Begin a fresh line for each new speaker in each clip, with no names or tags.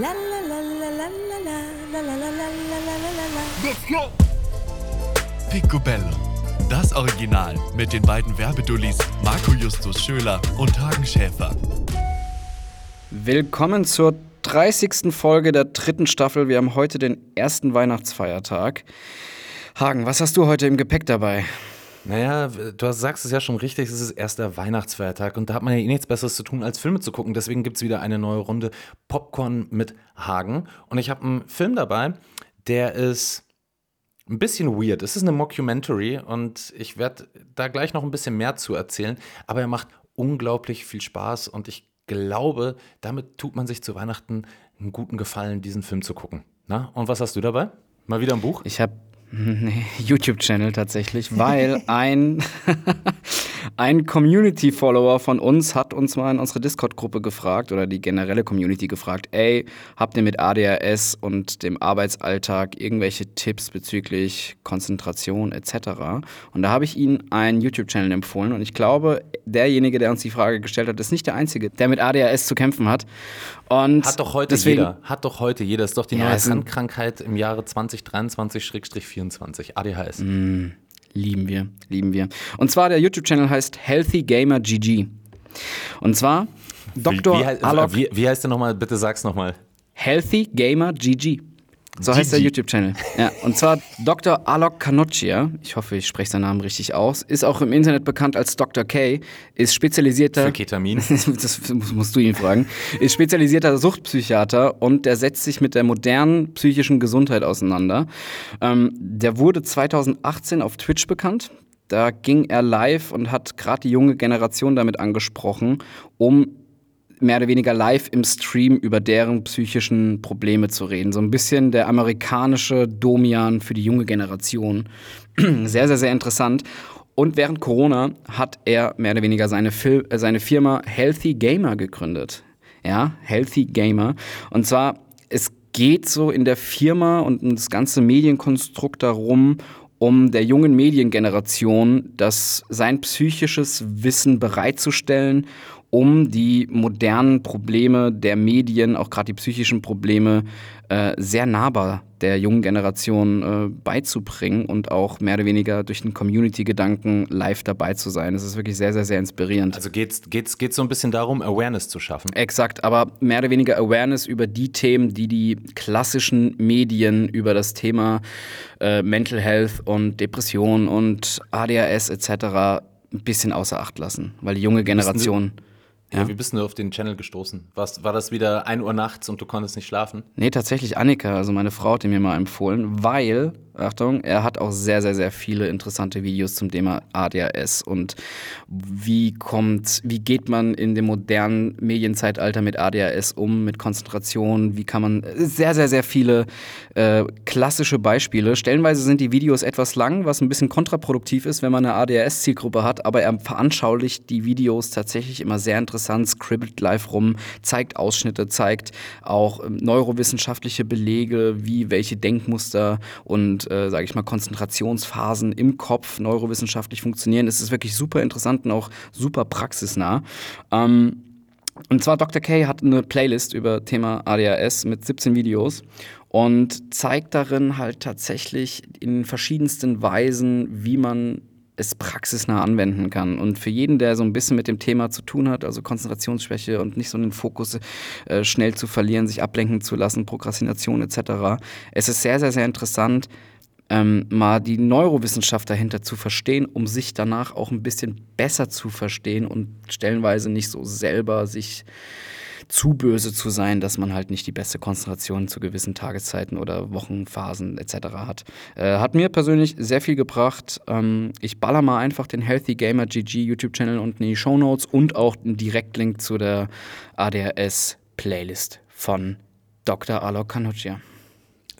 Go! Picobello. Das Original mit den beiden Werbedullis Marco Justus Schöler und Hagen Schäfer.
Willkommen zur 30. Folge der dritten Staffel. Wir haben heute den ersten Weihnachtsfeiertag. Hagen, was hast du heute im Gepäck dabei?
Naja, du sagst es ja schon richtig, es ist erst der Weihnachtsfeiertag und da hat man ja eh nichts Besseres zu tun, als Filme zu gucken. Deswegen gibt es wieder eine neue Runde Popcorn mit Hagen. Und ich habe einen Film dabei, der ist ein bisschen weird. Es ist eine Mockumentary und ich werde da gleich noch ein bisschen mehr zu erzählen, aber er macht unglaublich viel Spaß und ich glaube, damit tut man sich zu Weihnachten einen guten Gefallen, diesen Film zu gucken. Na, und was hast du dabei? Mal wieder ein Buch?
Ich habe Nee, YouTube-Channel tatsächlich, weil ein, ein Community-Follower von uns hat uns mal in unsere Discord-Gruppe gefragt oder die generelle Community gefragt, ey, habt ihr mit ADHS und dem Arbeitsalltag irgendwelche Tipps bezüglich Konzentration etc.? Und da habe ich ihm einen YouTube-Channel empfohlen und ich glaube, derjenige, der uns die Frage gestellt hat, ist nicht der Einzige, der mit ADHS zu kämpfen hat. Und
hat doch heute deswegen, jeder. Hat doch heute jeder. Ist doch die ja, neue Handkrankheit im Jahre 2023-24. ADHS.
Mm, lieben wir, lieben wir. Und zwar der YouTube-Channel heißt Healthy Gamer GG. Und zwar Dr.
Wie, wie, wie, wie heißt der nochmal? Bitte sag's nochmal.
Healthy Gamer GG. So heißt der YouTube-Channel. Ja, und zwar Dr. Alok Kanoccia, ich hoffe, ich spreche seinen Namen richtig aus, ist auch im Internet bekannt als Dr. K, ist spezialisierter.
Für Ketamin.
das musst du ihn fragen. Ist spezialisierter Suchtpsychiater und der setzt sich mit der modernen psychischen Gesundheit auseinander. Ähm, der wurde 2018 auf Twitch bekannt. Da ging er live und hat gerade die junge Generation damit angesprochen, um mehr oder weniger live im Stream über deren psychischen Probleme zu reden. So ein bisschen der amerikanische Domian für die junge Generation. sehr, sehr, sehr interessant. Und während Corona hat er mehr oder weniger seine, Fil äh, seine Firma Healthy Gamer gegründet. Ja, Healthy Gamer. Und zwar, es geht so in der Firma und das ganze Medienkonstrukt darum, um der jungen Mediengeneration das sein psychisches Wissen bereitzustellen um die modernen Probleme der Medien, auch gerade die psychischen Probleme, äh, sehr nahbar der jungen Generation äh, beizubringen und auch mehr oder weniger durch den Community-Gedanken live dabei zu sein. Das ist wirklich sehr, sehr, sehr inspirierend.
Also geht es geht's, geht's so ein bisschen darum, Awareness zu schaffen?
Exakt, aber mehr oder weniger Awareness über die Themen, die die klassischen Medien über das Thema äh, Mental Health und Depression und ADHS etc. ein bisschen außer Acht lassen, weil die junge Generation
ja. wie bist du auf den Channel gestoßen? Warst, war das wieder 1 Uhr nachts und du konntest nicht schlafen?
Nee, tatsächlich Annika, also meine Frau hat ihn mir mal empfohlen, weil Achtung, er hat auch sehr, sehr, sehr viele interessante Videos zum Thema ADHS und wie kommt, wie geht man in dem modernen Medienzeitalter mit ADHS um, mit Konzentration, wie kann man, sehr, sehr, sehr viele äh, klassische Beispiele. Stellenweise sind die Videos etwas lang, was ein bisschen kontraproduktiv ist, wenn man eine ADHS-Zielgruppe hat, aber er veranschaulicht die Videos tatsächlich immer sehr interessant, scribbelt live rum, zeigt Ausschnitte, zeigt auch ähm, neurowissenschaftliche Belege, wie welche Denkmuster und äh, sage ich mal, Konzentrationsphasen im Kopf neurowissenschaftlich funktionieren. Es ist wirklich super interessant und auch super praxisnah. Ähm, und zwar Dr. K hat eine Playlist über Thema ADHS mit 17 Videos und zeigt darin halt tatsächlich in verschiedensten Weisen, wie man es praxisnah anwenden kann. Und für jeden, der so ein bisschen mit dem Thema zu tun hat, also Konzentrationsschwäche und nicht so den Fokus äh, schnell zu verlieren, sich ablenken zu lassen, Prokrastination etc., es ist sehr, sehr, sehr interessant, ähm, mal die Neurowissenschaft dahinter zu verstehen, um sich danach auch ein bisschen besser zu verstehen und stellenweise nicht so selber sich zu böse zu sein, dass man halt nicht die beste Konzentration zu gewissen Tageszeiten oder Wochenphasen etc. hat. Äh, hat mir persönlich sehr viel gebracht. Ähm, ich baller mal einfach den Healthy Gamer GG YouTube-Channel unten in die Show Notes und auch einen Direktlink zu der ADHS-Playlist von Dr. Alok Kanuccia.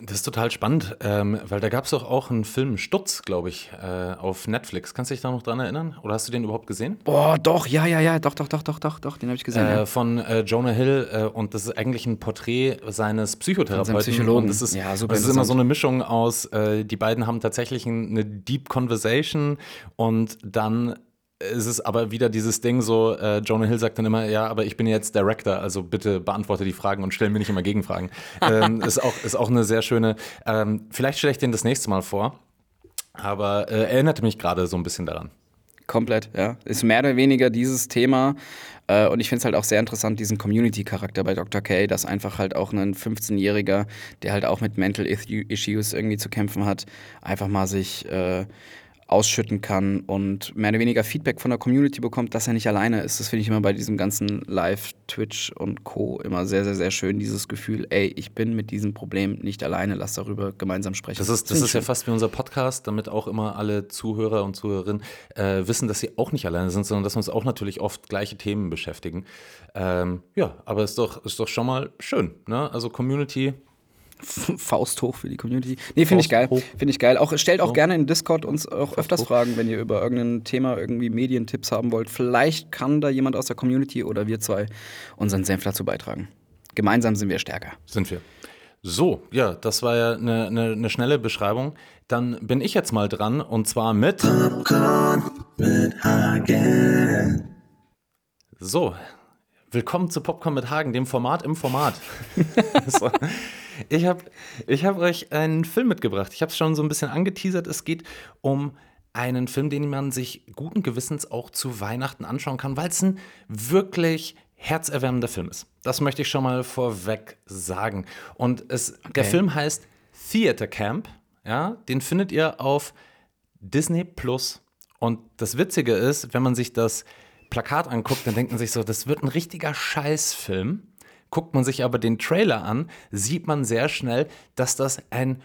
Das ist total spannend, ähm, weil da gab es doch auch einen Film Stutz, glaube ich, äh, auf Netflix. Kannst du dich da noch dran erinnern? Oder hast du den überhaupt gesehen?
Boah, doch, ja, ja, ja, doch, doch, doch, doch, doch, doch, den habe ich gesehen. Äh,
ja. Von äh, Jonah Hill äh, und das ist eigentlich ein Porträt seines Psychotherapeuten.
Psychologen.
Und das ist, ja, super das ist immer so eine Mischung aus, äh, die beiden haben tatsächlich eine Deep Conversation und dann es ist aber wieder dieses Ding so, äh, Jonah Hill sagt dann immer, ja, aber ich bin jetzt Director, also bitte beantworte die Fragen und stell mir nicht immer Gegenfragen. ähm, ist, auch, ist auch eine sehr schöne, ähm, vielleicht stelle ich den das nächste Mal vor, aber äh, erinnerte mich gerade so ein bisschen daran.
Komplett, ja. Ist mehr oder weniger dieses Thema. Äh, und ich finde es halt auch sehr interessant, diesen Community-Charakter bei Dr. K, dass einfach halt auch ein 15-Jähriger, der halt auch mit Mental Issues irgendwie zu kämpfen hat, einfach mal sich äh, ausschütten kann und mehr oder weniger Feedback von der Community bekommt, dass er nicht alleine ist. Das finde ich immer bei diesem ganzen Live, Twitch und Co. immer sehr, sehr, sehr schön, dieses Gefühl, ey, ich bin mit diesem Problem nicht alleine, lass darüber gemeinsam sprechen.
Das ist, das ist ja fast wie unser Podcast, damit auch immer alle Zuhörer und Zuhörerinnen äh, wissen, dass sie auch nicht alleine sind, sondern dass uns auch natürlich oft gleiche Themen beschäftigen. Ähm, ja, aber ist doch, ist doch schon mal schön. Ne? Also Community,
Faust hoch für die Community. Nee, finde ich geil. Finde ich geil. Auch stellt auch so. gerne in Discord uns auch Faust öfters hoch. Fragen, wenn ihr über irgendein Thema irgendwie Medientipps haben wollt. Vielleicht kann da jemand aus der Community oder wir zwei unseren Senf dazu beitragen. Gemeinsam sind wir stärker.
Sind wir. So, ja, das war ja eine, eine, eine schnelle Beschreibung. Dann bin ich jetzt mal dran und zwar mit Popcorn mit Hagen. So, willkommen zu Popcorn mit Hagen, dem Format im Format. so. Ich habe ich hab euch einen Film mitgebracht. Ich habe es schon so ein bisschen angeteasert. Es geht um einen Film, den man sich guten Gewissens auch zu Weihnachten anschauen kann, weil es ein wirklich herzerwärmender Film ist. Das möchte ich schon mal vorweg sagen. Und es, okay. der Film heißt Theater Camp. Ja, den findet ihr auf Disney Plus. Und das Witzige ist, wenn man sich das Plakat anguckt, dann denkt man sich so, das wird ein richtiger Scheißfilm. Guckt man sich aber den Trailer an, sieht man sehr schnell, dass das ein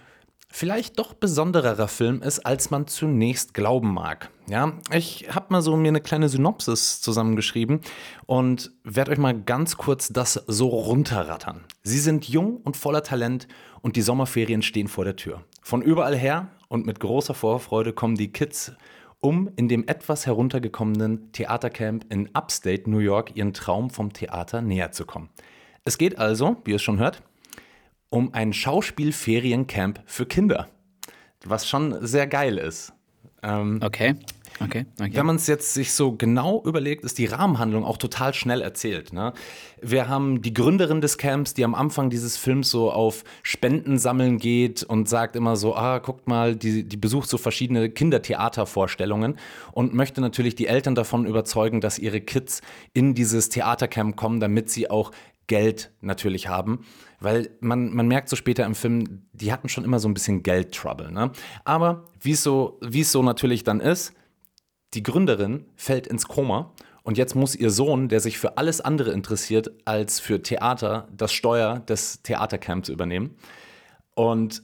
vielleicht doch besondererer Film ist, als man zunächst glauben mag. Ja, ich habe mal so mir eine kleine Synopsis zusammengeschrieben und werde euch mal ganz kurz das so runterrattern. Sie sind jung und voller Talent und die Sommerferien stehen vor der Tür. Von überall her und mit großer Vorfreude kommen die Kids um in dem etwas heruntergekommenen Theatercamp in Upstate New York ihren Traum vom Theater näher zu kommen. Es geht also, wie ihr es schon hört, um ein Schauspielferiencamp für Kinder, was schon sehr geil ist.
Ähm, okay. Okay, okay.
Wenn man es jetzt sich so genau überlegt, ist die Rahmenhandlung auch total schnell erzählt. Ne? Wir haben die Gründerin des Camps, die am Anfang dieses Films so auf Spenden sammeln geht und sagt immer so, ah, guckt mal, die, die besucht so verschiedene Kindertheatervorstellungen und möchte natürlich die Eltern davon überzeugen, dass ihre Kids in dieses Theatercamp kommen, damit sie auch Geld natürlich haben, weil man, man merkt so später im Film, die hatten schon immer so ein bisschen Geldtrouble. Ne? Aber wie es so, so natürlich dann ist, die Gründerin fällt ins Koma und jetzt muss ihr Sohn, der sich für alles andere interessiert als für Theater, das Steuer des Theatercamps übernehmen. Und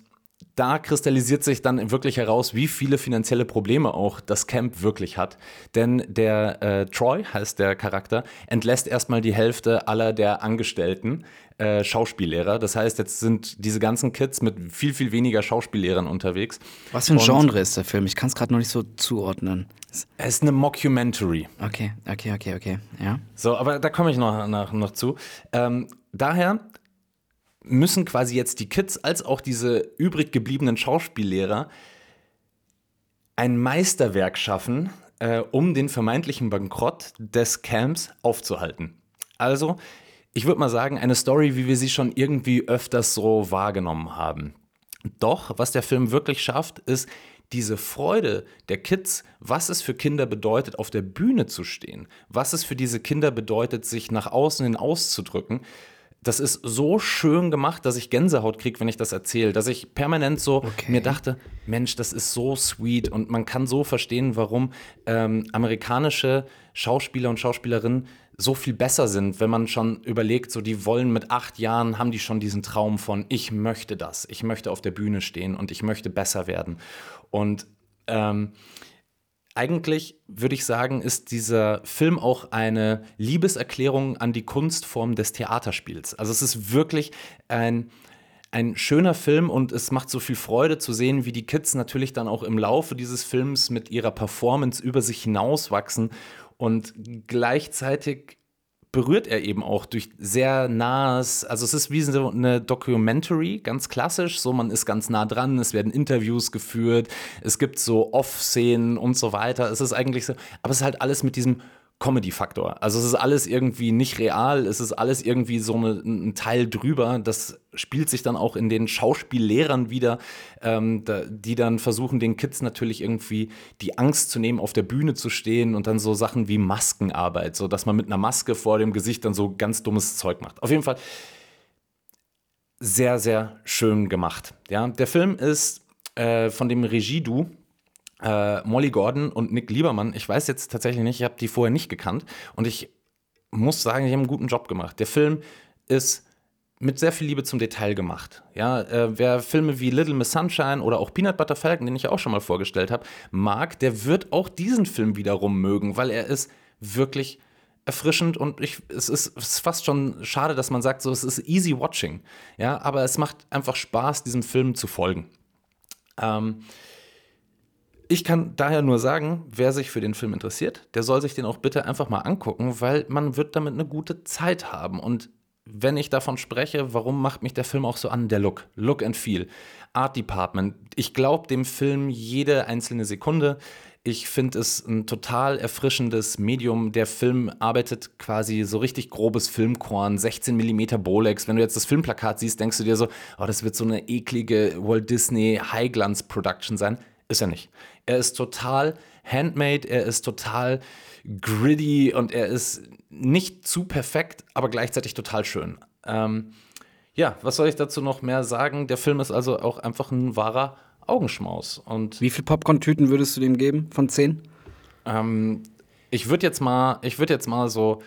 da kristallisiert sich dann wirklich heraus, wie viele finanzielle Probleme auch das Camp wirklich hat. Denn der äh, Troy, heißt der Charakter, entlässt erstmal die Hälfte aller der Angestellten äh, Schauspiellehrer. Das heißt, jetzt sind diese ganzen Kids mit viel, viel weniger Schauspiellehrern unterwegs.
Was für ein Und Genre ist der Film? Ich kann es gerade noch nicht so zuordnen.
Es ist eine Mockumentary.
Okay, okay, okay, okay. Ja.
So, aber da komme ich noch, noch, noch zu. Ähm, daher müssen quasi jetzt die Kids als auch diese übrig gebliebenen Schauspiellehrer ein Meisterwerk schaffen, äh, um den vermeintlichen Bankrott des Camps aufzuhalten. Also, ich würde mal sagen, eine Story, wie wir sie schon irgendwie öfters so wahrgenommen haben. Doch, was der Film wirklich schafft, ist diese Freude der Kids, was es für Kinder bedeutet, auf der Bühne zu stehen, was es für diese Kinder bedeutet, sich nach außen hin auszudrücken, das ist so schön gemacht, dass ich Gänsehaut kriege, wenn ich das erzähle. Dass ich permanent so okay. mir dachte, Mensch, das ist so sweet und man kann so verstehen, warum ähm, amerikanische Schauspieler und Schauspielerinnen so viel besser sind, wenn man schon überlegt, so die wollen mit acht Jahren, haben die schon diesen Traum von, ich möchte das, ich möchte auf der Bühne stehen und ich möchte besser werden. Und ähm, eigentlich würde ich sagen, ist dieser Film auch eine Liebeserklärung an die Kunstform des Theaterspiels. Also es ist wirklich ein, ein schöner Film und es macht so viel Freude zu sehen, wie die Kids natürlich dann auch im Laufe dieses Films mit ihrer Performance über sich hinauswachsen und gleichzeitig berührt er eben auch durch sehr nahes, also es ist wie so eine Documentary, ganz klassisch, so man ist ganz nah dran, es werden Interviews geführt, es gibt so Off-Szenen und so weiter. Es ist eigentlich so, aber es ist halt alles mit diesem Comedy-Faktor. Also es ist alles irgendwie nicht real, es ist alles irgendwie so eine, ein Teil drüber. Das spielt sich dann auch in den Schauspiellehrern wieder, ähm, da, die dann versuchen, den Kids natürlich irgendwie die Angst zu nehmen, auf der Bühne zu stehen und dann so Sachen wie Maskenarbeit, so dass man mit einer Maske vor dem Gesicht dann so ganz dummes Zeug macht. Auf jeden Fall sehr, sehr schön gemacht. Ja, der Film ist äh, von dem Regie-Du äh, Molly Gordon und Nick Liebermann. Ich weiß jetzt tatsächlich nicht, ich habe die vorher nicht gekannt und ich muss sagen, die haben einen guten Job gemacht. Der Film ist mit sehr viel Liebe zum Detail gemacht. Ja, äh, wer Filme wie Little Miss Sunshine oder auch Peanut Butter Falcon, den ich auch schon mal vorgestellt habe, mag, der wird auch diesen Film wiederum mögen, weil er ist wirklich erfrischend und ich, es, ist, es ist fast schon schade, dass man sagt, so es ist easy watching. Ja, aber es macht einfach Spaß, diesem Film zu folgen. Ähm, ich kann daher nur sagen, wer sich für den Film interessiert, der soll sich den auch bitte einfach mal angucken, weil man wird damit eine gute Zeit haben. Und wenn ich davon spreche, warum macht mich der Film auch so an? Der Look, Look and Feel, Art Department. Ich glaube dem Film jede einzelne Sekunde. Ich finde es ein total erfrischendes Medium. Der Film arbeitet quasi so richtig grobes Filmkorn, 16 mm Bolex. Wenn du jetzt das Filmplakat siehst, denkst du dir so, oh, das wird so eine eklige Walt Disney High-Glanz Production sein. Ist er nicht. Er ist total handmade, er ist total gritty und er ist nicht zu perfekt, aber gleichzeitig total schön. Ähm, ja, was soll ich dazu noch mehr sagen? Der Film ist also auch einfach ein wahrer Augenschmaus. Und
Wie viele Popcorn-Tüten würdest du dem geben von zehn?
ähm, ich würde jetzt mal, ich würde jetzt mal so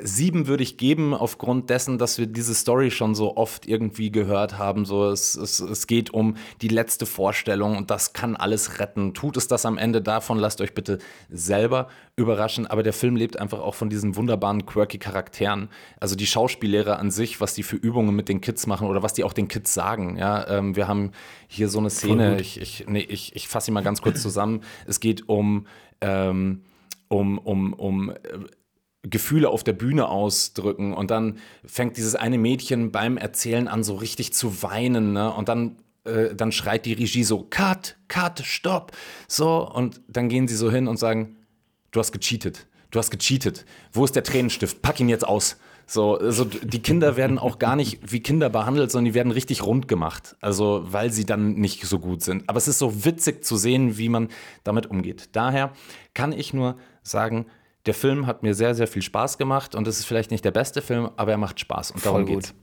sieben würde ich geben, aufgrund dessen, dass wir diese Story schon so oft irgendwie gehört haben. So, es, es, es geht um die letzte Vorstellung und das kann alles retten. Tut es das am Ende davon, lasst euch bitte selber überraschen. Aber der Film lebt einfach auch von diesen wunderbaren, quirky Charakteren. Also die Schauspiellehrer an sich, was die für Übungen mit den Kids machen oder was die auch den Kids sagen. Ja, ähm, wir haben hier so eine Szene, ich, ich, nee, ich, ich fasse sie mal ganz kurz zusammen. Es geht um, ähm, um, um, um äh, Gefühle auf der Bühne ausdrücken und dann fängt dieses eine Mädchen beim Erzählen an, so richtig zu weinen, ne? Und dann, äh, dann schreit die Regie so, Cut, Cut, Stopp, so, und dann gehen sie so hin und sagen, du hast gecheatet, du hast gecheatet, wo ist der Tränenstift, pack ihn jetzt aus. So, also die Kinder werden auch gar nicht wie Kinder behandelt, sondern die werden richtig rund gemacht. Also, weil sie dann nicht so gut sind. Aber es ist so witzig zu sehen, wie man damit umgeht. Daher kann ich nur sagen, der Film hat mir sehr, sehr viel Spaß gemacht und es ist vielleicht nicht der beste Film, aber er macht Spaß und darum
Voll
geht's.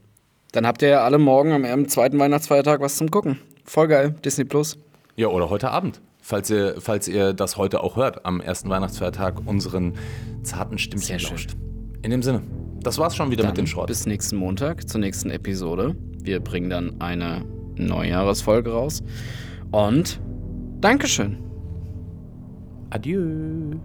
Dann habt ihr ja alle morgen am, zweiten Weihnachtsfeiertag was zum Gucken. Voll geil, Disney Plus.
Ja, oder heute Abend. Falls ihr, falls ihr das heute auch hört, am ersten Weihnachtsfeiertag unseren zarten Stimmchen lauscht. In dem Sinne, das war's schon wieder
Dann
mit dem Schrott.
Bis nächsten Montag zur nächsten Episode. Wir bringen dann eine Neujahresfolge raus. Und Dankeschön.
Adieu.